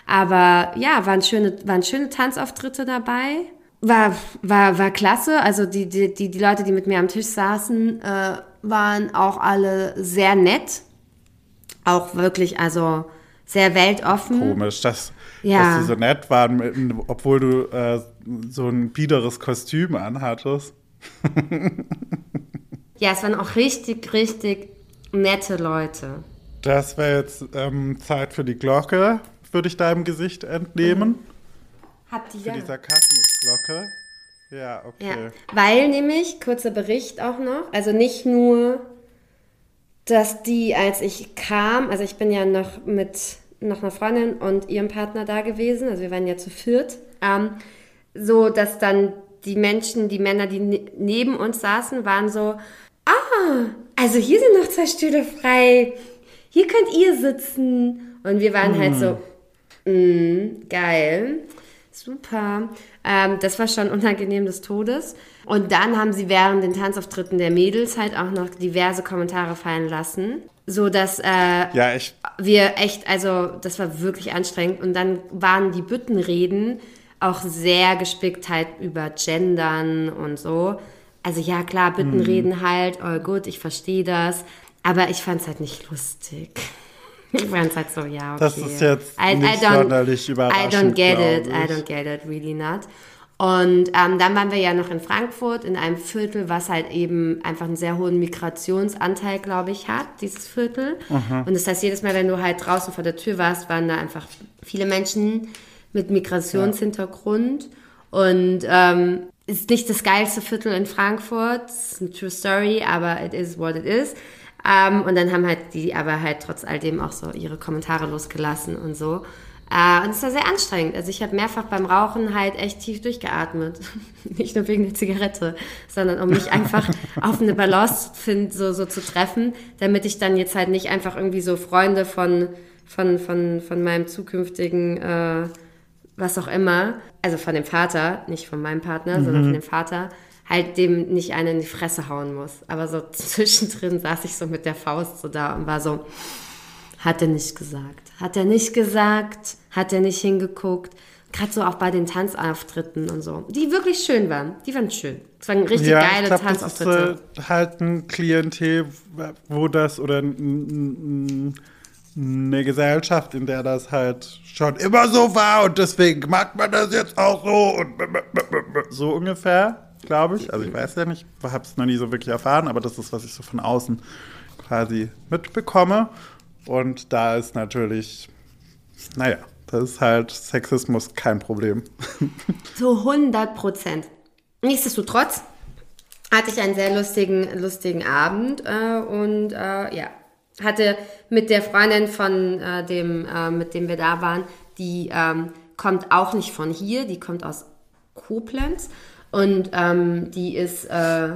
Aber ja, waren schöne, waren schöne Tanzauftritte dabei. War, war, war klasse. Also die, die, die, die Leute, die mit mir am Tisch saßen, äh, waren auch alle sehr nett. Auch wirklich, also sehr weltoffen. Komisch, dass, Ja. dass die so nett waren, mit, obwohl du äh, so ein biederes Kostüm anhattest. *laughs* Ja, es waren auch richtig, richtig nette Leute. Das wäre jetzt ähm, Zeit für die Glocke, würde ich deinem Gesicht entnehmen. Habt ihr Für die Sarkasmusglocke. Ja, Ja, okay. weil nämlich, kurzer Bericht auch noch, also nicht nur, dass die, als ich kam, also ich bin ja noch mit noch einer Freundin und ihrem Partner da gewesen, also wir waren ja zu viert, ähm, so, dass dann die Menschen, die Männer, die ne neben uns saßen, waren so, ah, also hier sind noch zwei Stühle frei, hier könnt ihr sitzen. Und wir waren halt so, mm, geil. Super. Ähm, das war schon unangenehm des Todes. Und dann haben sie während den Tanzauftritten der Mädels halt auch noch diverse Kommentare fallen lassen, so dass äh, Ja, wir echt, also das war wirklich anstrengend. Und dann waren die Büttenreden auch sehr gespickt halt über Gendern und so. Also ja, klar, Büttenreden halt, oh gut, ich verstehe das. Aber ich fand es halt nicht lustig. Ich fand es halt so, ja, okay. Das ist jetzt nicht sonderlich I don't überraschend, get it, I don't get it, really not. Und ähm, dann waren wir ja noch in Frankfurt in einem Viertel, was halt eben einfach einen sehr hohen Migrationsanteil, glaube ich, hat, dieses Viertel. Und das heißt, jedes Mal, wenn du halt draußen vor der Tür warst, waren da einfach viele Menschen mit Migrationshintergrund. Und ähm, ist nicht das geilste Viertel in Frankfurt, ist eine true story, aber it is what it is. Ähm, und dann haben halt die aber halt trotz all dem auch so ihre Kommentare losgelassen und so. Äh, und es war sehr anstrengend. Also ich habe mehrfach beim Rauchen halt echt tief durchgeatmet. *laughs* Nicht nur wegen der Zigarette, sondern um mich einfach *laughs* auf eine Balance zu finden, so, so zu treffen, damit ich dann jetzt halt nicht einfach irgendwie so Freunde von, von, von, von meinem zukünftigen, äh, was auch immer, also von dem Vater, nicht von meinem Partner, sondern von dem Vater, halt dem nicht einen in die Fresse hauen muss. Aber so *laughs* zwischendrin saß ich so mit der Faust so da und war so, hat er nicht gesagt. Hat er nicht gesagt, hat er nicht hingeguckt. Gerade so auch bei den Tanzauftritten und so. Die wirklich schön waren. Die waren schön. Es waren richtig ja, geile ich glaub, das ist Tanzauftritte. äh, halt ein Klientel, wo das oder eine Gesellschaft, in der das halt schon immer so war und deswegen macht man das jetzt auch so und so ungefähr, glaube ich. Also ich weiß ja nicht, habe es noch nie so wirklich erfahren, aber das ist, was ich so von außen quasi mitbekomme. Und da ist natürlich, naja, das ist halt Sexismus kein Problem. *laughs* Zu 100 Prozent. Nichtsdestotrotz hatte ich einen sehr lustigen, lustigen Abend äh, und äh, ja, hatte mit der Freundin von äh, dem, äh, mit dem wir da waren, die ähm, kommt auch nicht von hier, die kommt aus Koblenz und ähm, die ist äh,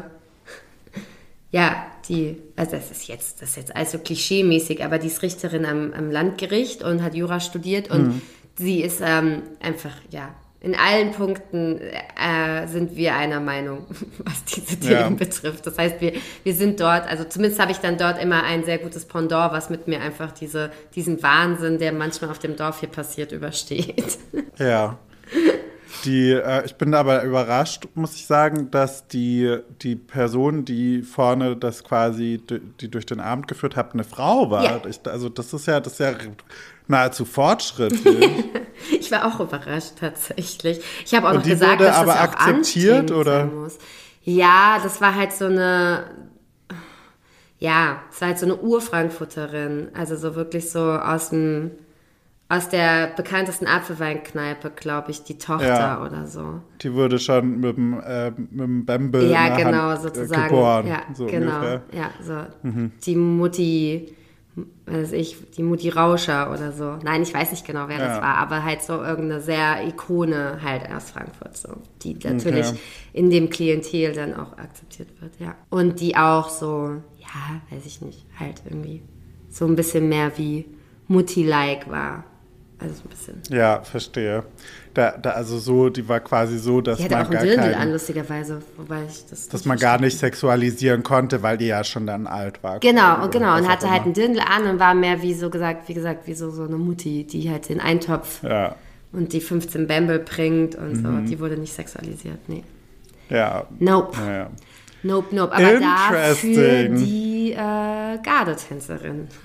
ja, die, also das ist jetzt, das ist jetzt also klischee-mäßig, aber die ist Richterin am, am Landgericht und hat Jura studiert und sie ist ähm, einfach, ja, in allen Punkten äh, sind wir einer Meinung, *laughs* was diese Themen Ja. betrifft. Das heißt, wir, wir sind dort, also zumindest habe ich dann dort immer ein sehr gutes Pendant, was mit mir einfach diese, diesen Wahnsinn, der manchmal auf dem Dorf hier passiert, übersteht. *laughs* Ja. Die, äh, ich bin aber überrascht, muss ich sagen, dass die, die Person, die vorne das quasi, die durch den Abend geführt hat, eine Frau war. Ja. Ich, also das ist ja, das ist ja nahezu fortschrittlich. *laughs* Ich war auch überrascht tatsächlich. Ich habe auch Und noch die gesagt, dass aber das auch akzeptiert, oder? muss. Ja, das war halt so eine, ja, es war halt so eine Ur-Frankfurterin. Also so wirklich so aus dem, aus der bekanntesten Apfelweinkneipe, glaube ich, die Tochter Ja. oder so. die wurde schon mit dem, äh, mit dem Bembel Ja, genau, Hand, äh, sozusagen. geboren. Ja, so genau. ungefähr. Ja, so. Die Mutti, weiß ich, die Mutti Rauscher oder so. Nein, ich weiß nicht genau, wer das Ja. war, aber halt so irgendeine sehr Ikone halt aus Frankfurt, so. Die natürlich Okay. in dem Klientel dann auch akzeptiert wird, ja. Und die auch so, ja, weiß ich nicht, halt irgendwie so ein bisschen mehr wie Mutti-like war. Also so ein bisschen. Ja, verstehe. Da, da, also so, die war quasi so, dass man auch gar Dirndl kein, an, lustigerweise, wobei ich das dass man gar nicht sexualisieren konnte, weil die ja schon dann alt war. Genau, quasi, und genau. Und hatte halt immer. ein Dirndl an und war mehr wie so gesagt, wie gesagt, wie so, so eine Mutti, die halt den Eintopf Ja, und die 15 Bämbel bringt und Mhm. so. Die wurde nicht sexualisiert, nee. ja. Nope. ja. Nope, nope. Aber dafür die äh, Gardetänzerin. *laughs*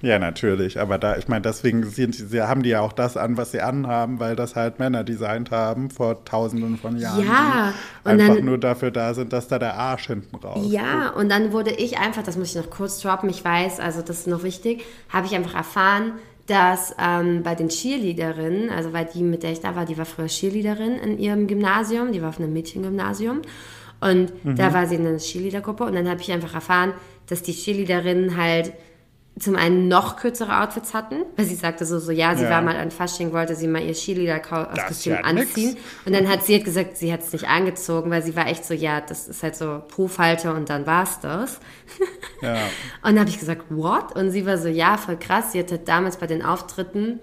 Ja, natürlich. Aber da, ich meine, deswegen sind, sie, haben die ja auch das an, was sie anhaben, weil das halt Männer designt haben vor tausenden von Jahren. Ja, die und einfach dann- nur dafür da sind, dass da der Arsch hinten raus. Ja, und dann wurde ich einfach, das muss ich noch kurz droppen, ich weiß, also das ist noch wichtig, habe ich einfach erfahren, dass ähm, bei den Cheerleaderinnen, also weil die, mit der ich da war, die war früher Cheerleaderin in ihrem Gymnasium, die war auf einem Mädchengymnasium. Und da war sie in einer Cheerleader-Gruppe und dann habe ich einfach erfahren, dass die Cheerleaderinnen halt zum einen noch kürzere Outfits hatten, weil sie sagte so, so ja, sie Ja. war mal an Fasching, wollte sie mal ihr Cheerleader-Kostüm ja nix. anziehen. Und dann hat sie halt gesagt, sie hat es nicht angezogen, weil sie war echt so, ja, das ist halt so Profihalter und dann war's das. *laughs* Ja. Und dann habe ich gesagt, what? Und sie war so, ja, voll krass. Sie hat halt damals bei den Auftritten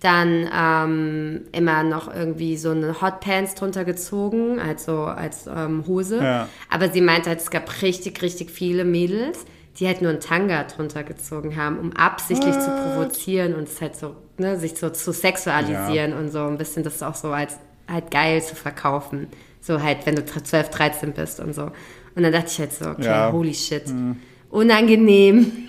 dann ähm, immer noch irgendwie so eine Hotpants drunter gezogen, also als ähm, Hose. Ja. Aber sie meinte halt, es gab richtig, richtig viele Mädels, die halt nur einen Tanga drunter gezogen haben, um absichtlich zu provozieren und es halt so, ne, sich so zu sexualisieren und so ein bisschen das auch so als halt geil zu verkaufen. So halt, wenn du 12, 13 bist und so. Und dann dachte ich halt so, okay, Ja. holy shit. Unangenehm.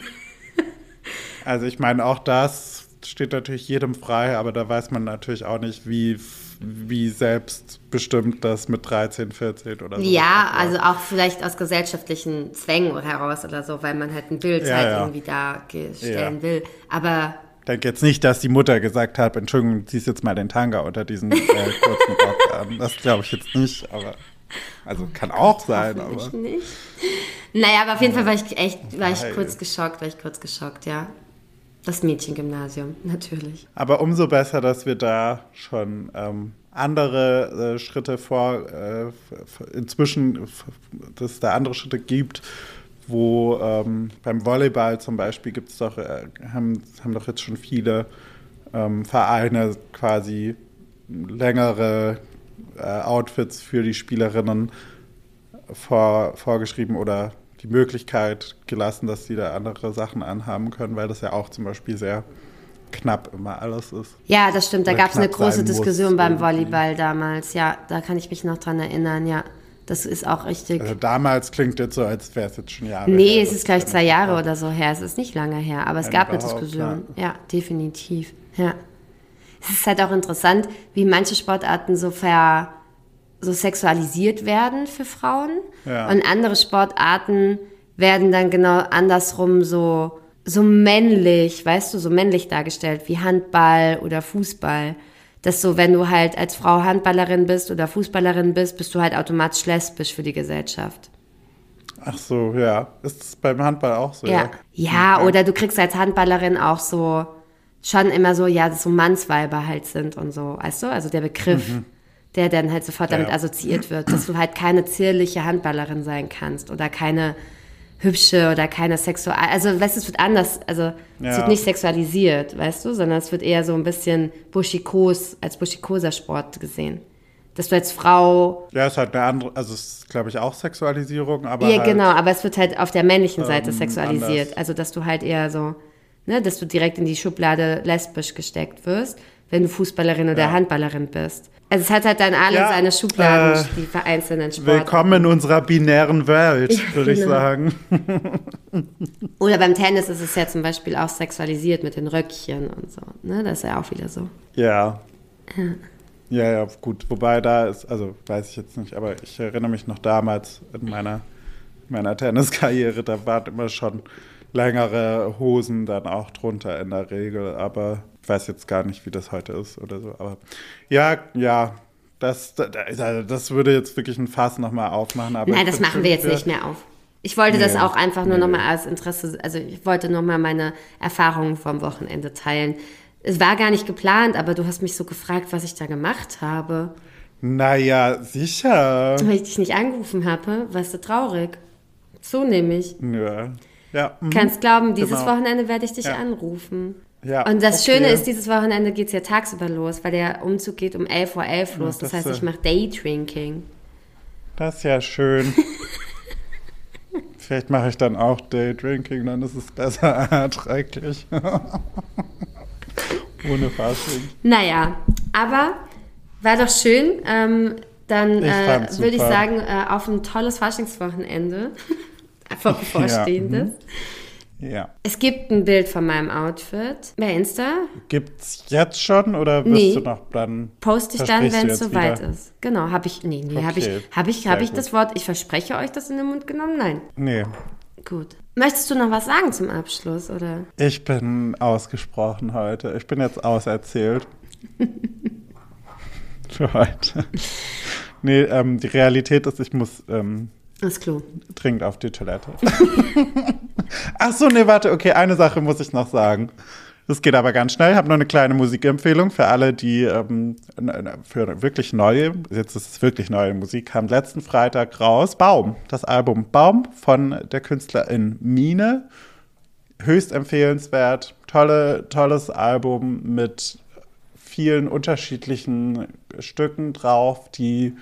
Also ich meine, auch das steht natürlich jedem frei, aber da weiß man natürlich auch nicht, wie, wie selbstbestimmt das mit 13, 14 oder so. Ja, also auch vielleicht aus gesellschaftlichen Zwängen heraus oder so, weil man halt ein Bild Ja, halt ja. irgendwie darstellen Ja. will. Aber Ich denke jetzt nicht, dass die Mutter gesagt hat, Entschuldigung, ziehst jetzt mal den Tanga unter diesen äh, kurzen Rock an. Das glaube ich jetzt nicht, aber also kann auch sein, aber nicht. Naja, aber auf jeden Fall war ich echt, war ich kurz geschockt, war ich kurz geschockt, ja. Das Mädchengymnasium, *laughs* natürlich. Aber umso besser, dass wir da schon ähm, andere äh, Schritte vor, äh, inzwischen, dass es da andere Schritte gibt, wo ähm, beim Volleyball zum Beispiel gibt es doch, äh, haben, haben doch jetzt schon viele ähm, Vereine quasi längere äh, Outfits für die Spielerinnen vor, vorgeschrieben oder die Möglichkeit gelassen, dass sie da andere Sachen anhaben können, weil das ja auch zum Beispiel sehr knapp immer alles ist. Ja, das stimmt. Da gab es eine große Diskussion beim. Volleyball damals. Ja, da kann ich mich noch dran erinnern. Ja, das ist auch richtig. Also damals klingt jetzt so, als wäre es jetzt schon Jahre Nee, her, es ist gleich zwei Jahre oder so her. Es ist nicht lange her, aber es gab eine Diskussion. Ja. definitiv. Ja. Es ist halt auch interessant, wie manche Sportarten so ver so sexualisiert werden für Frauen Ja. und andere Sportarten werden dann genau andersrum so so männlich, weißt du, so männlich dargestellt wie Handball oder Fußball. Dass so, wenn du halt als Frau Handballerin bist oder Fußballerin bist, bist du halt automatisch lesbisch für die Gesellschaft. Ach so, ja. Ist es beim Handball auch so? Ja. Ja, oder du kriegst als Handballerin auch so schon immer so, ja, so Mannsweiber halt sind und so, weißt du? Also der Begriff, der dann halt sofort damit Ja. assoziiert wird, dass du halt keine zierliche Handballerin sein kannst oder keine hübsche oder keine sexual, also weißt du, es wird anders, also es Ja. wird nicht sexualisiert, weißt du, sondern es wird eher so ein bisschen buschikos, als buschikoser Sport gesehen. Dass du als Frau, Ja, ist halt eine andere, also es ist, glaube ich, auch Sexualisierung, aber ja halt, genau, aber es wird halt auf der männlichen Seite Ähm, sexualisiert. anders. Also dass du halt eher so, ne, dass du direkt in die Schublade lesbisch gesteckt wirst, wenn du Fußballerin oder Ja. Handballerin bist. Also es hat halt dann alle Ja, seine Schubladen, äh, die vereinzelten Sportarten. Willkommen in unserer binären Welt, Ja, *laughs* würde ich genau. sagen. *laughs* Oder beim Tennis ist es ja zum Beispiel auch sexualisiert mit den Röckchen und so. Ne? Das ist ja auch wieder so. Ja. Ja, ja, gut. Wobei da ist, also weiß ich jetzt nicht, aber ich erinnere mich noch damals in meiner, meiner Tenniskarriere, da waren immer schon längere Hosen dann auch drunter in der Regel, aber ich weiß jetzt gar nicht, wie das heute ist oder so. Aber ja, ja, das, das, das würde jetzt wirklich ein Fass nochmal aufmachen. Aber Nein, ich das machen wir jetzt nicht mehr auf. Ich wollte das Nee, auch einfach nur nee. nochmal als Interesse, also ich wollte nochmal meine Erfahrungen vom Wochenende teilen. Es war gar nicht geplant, aber du hast mich so gefragt, was ich da gemacht habe. Naja, sicher. Weil ich dich nicht angerufen habe, warst du traurig. So nämlich. Ja. Ja. mhm. Kannst glauben, dieses Genau. Wochenende werde ich dich Ja. anrufen. Ja, Und das okay. Schöne ist, dieses Wochenende geht es ja tagsüber los, weil der Umzug geht um 11 Uhr 11 los. Ja, das, das, heißt, ich mache Daydrinking. Das ist ja schön. *laughs* Vielleicht mache ich dann auch Daydrinking, dann ist es besser *laughs* erträglich. Ohne Fasching. Naja, aber war doch schön. Ähm, dann äh, würde ich sagen, äh, auf ein tolles Faschingswochenende. *laughs* Vor bevorstehendes. Ja. Es gibt ein Bild von meinem Outfit bei Insta. Gibt's jetzt schon oder wirst Nee. du noch dann? Poste ich dann, wenn es soweit ist. Genau, habe ich. Nee, nee, habe ich, Okay, hab ich, sehr hab ich gut. das Wort, ich verspreche euch das in den Mund genommen? Nein. Nee. Gut. Möchtest du noch was sagen zum Abschluss, oder? Ich bin ausgesprochen heute. Ich bin jetzt auserzählt. *laughs* Für heute. Nee, ähm, die Realität ist, ich muss ähm, Das Klo. dringend auf die Toilette. *laughs* Ach so, nee, warte, okay, eine Sache muss ich noch sagen. Das geht aber ganz schnell. Ich habe noch eine kleine Musikempfehlung für alle, die ähm, für wirklich neue, jetzt ist es wirklich neue Musik, kam letzten Freitag raus. Baum, das Album Baum von der Künstlerin Mine. Höchst empfehlenswert. Tolle, tolles Album mit vielen unterschiedlichen Stücken drauf, die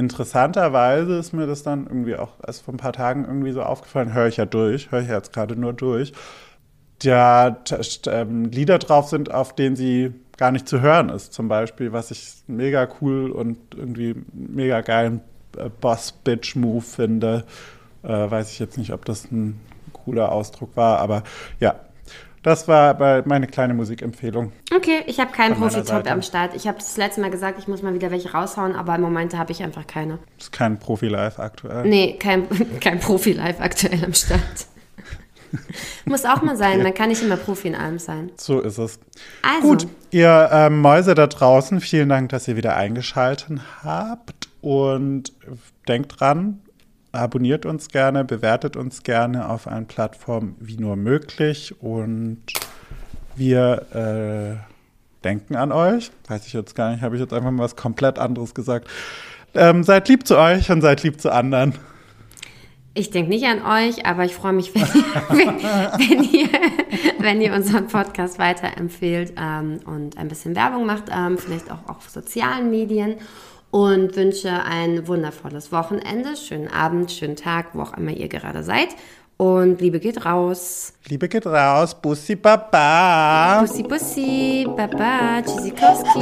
interessanterweise ist mir das dann irgendwie auch erst vor ein paar Tagen irgendwie so aufgefallen, höre ich ja durch, höre ich jetzt gerade nur durch. Da ähm, Lieder drauf sind, auf denen sie gar nicht zu hören ist, zum Beispiel, was ich mega cool und irgendwie mega geilen äh, Boss-Bitch-Move finde. Äh, weiß ich jetzt nicht, ob das ein cooler Ausdruck war, aber ja, das war meine kleine Musikempfehlung. Okay, ich habe keinen Profi-Top am Start. Ich habe das letzte Mal gesagt, ich muss mal wieder welche raushauen, aber im Moment habe ich einfach keine. Ist kein Profi-Live aktuell. Nee, kein, *laughs* kein Profi-Live aktuell am Start. muss auch mal sein, man kann nicht immer Profi in allem sein. So ist es. Also, Gut, ihr ähm, Mäuse da draußen, vielen Dank, dass ihr wieder eingeschaltet habt und denkt dran, abonniert uns gerne, bewertet uns gerne auf allen Plattformen wie nur möglich und wir äh, denken an euch. Weiß ich jetzt gar nicht, habe ich jetzt einfach mal was komplett anderes gesagt. Ähm, seid lieb zu euch und seid lieb zu anderen. ich denke nicht an euch, aber ich freue mich, *laughs* wenn ihr, wenn, wenn ihr, wenn ihr unseren Podcast weiterempfehlt ähm, und ein bisschen Werbung macht, ähm, vielleicht auch auf sozialen Medien. Und wünsche ein wundervolles Wochenende, schönen Abend, schönen Tag, wo auch immer ihr gerade seid. Und Liebe geht raus. Liebe geht raus, Bussi Baba. Bussi, bussi, baba, tschüssikowski.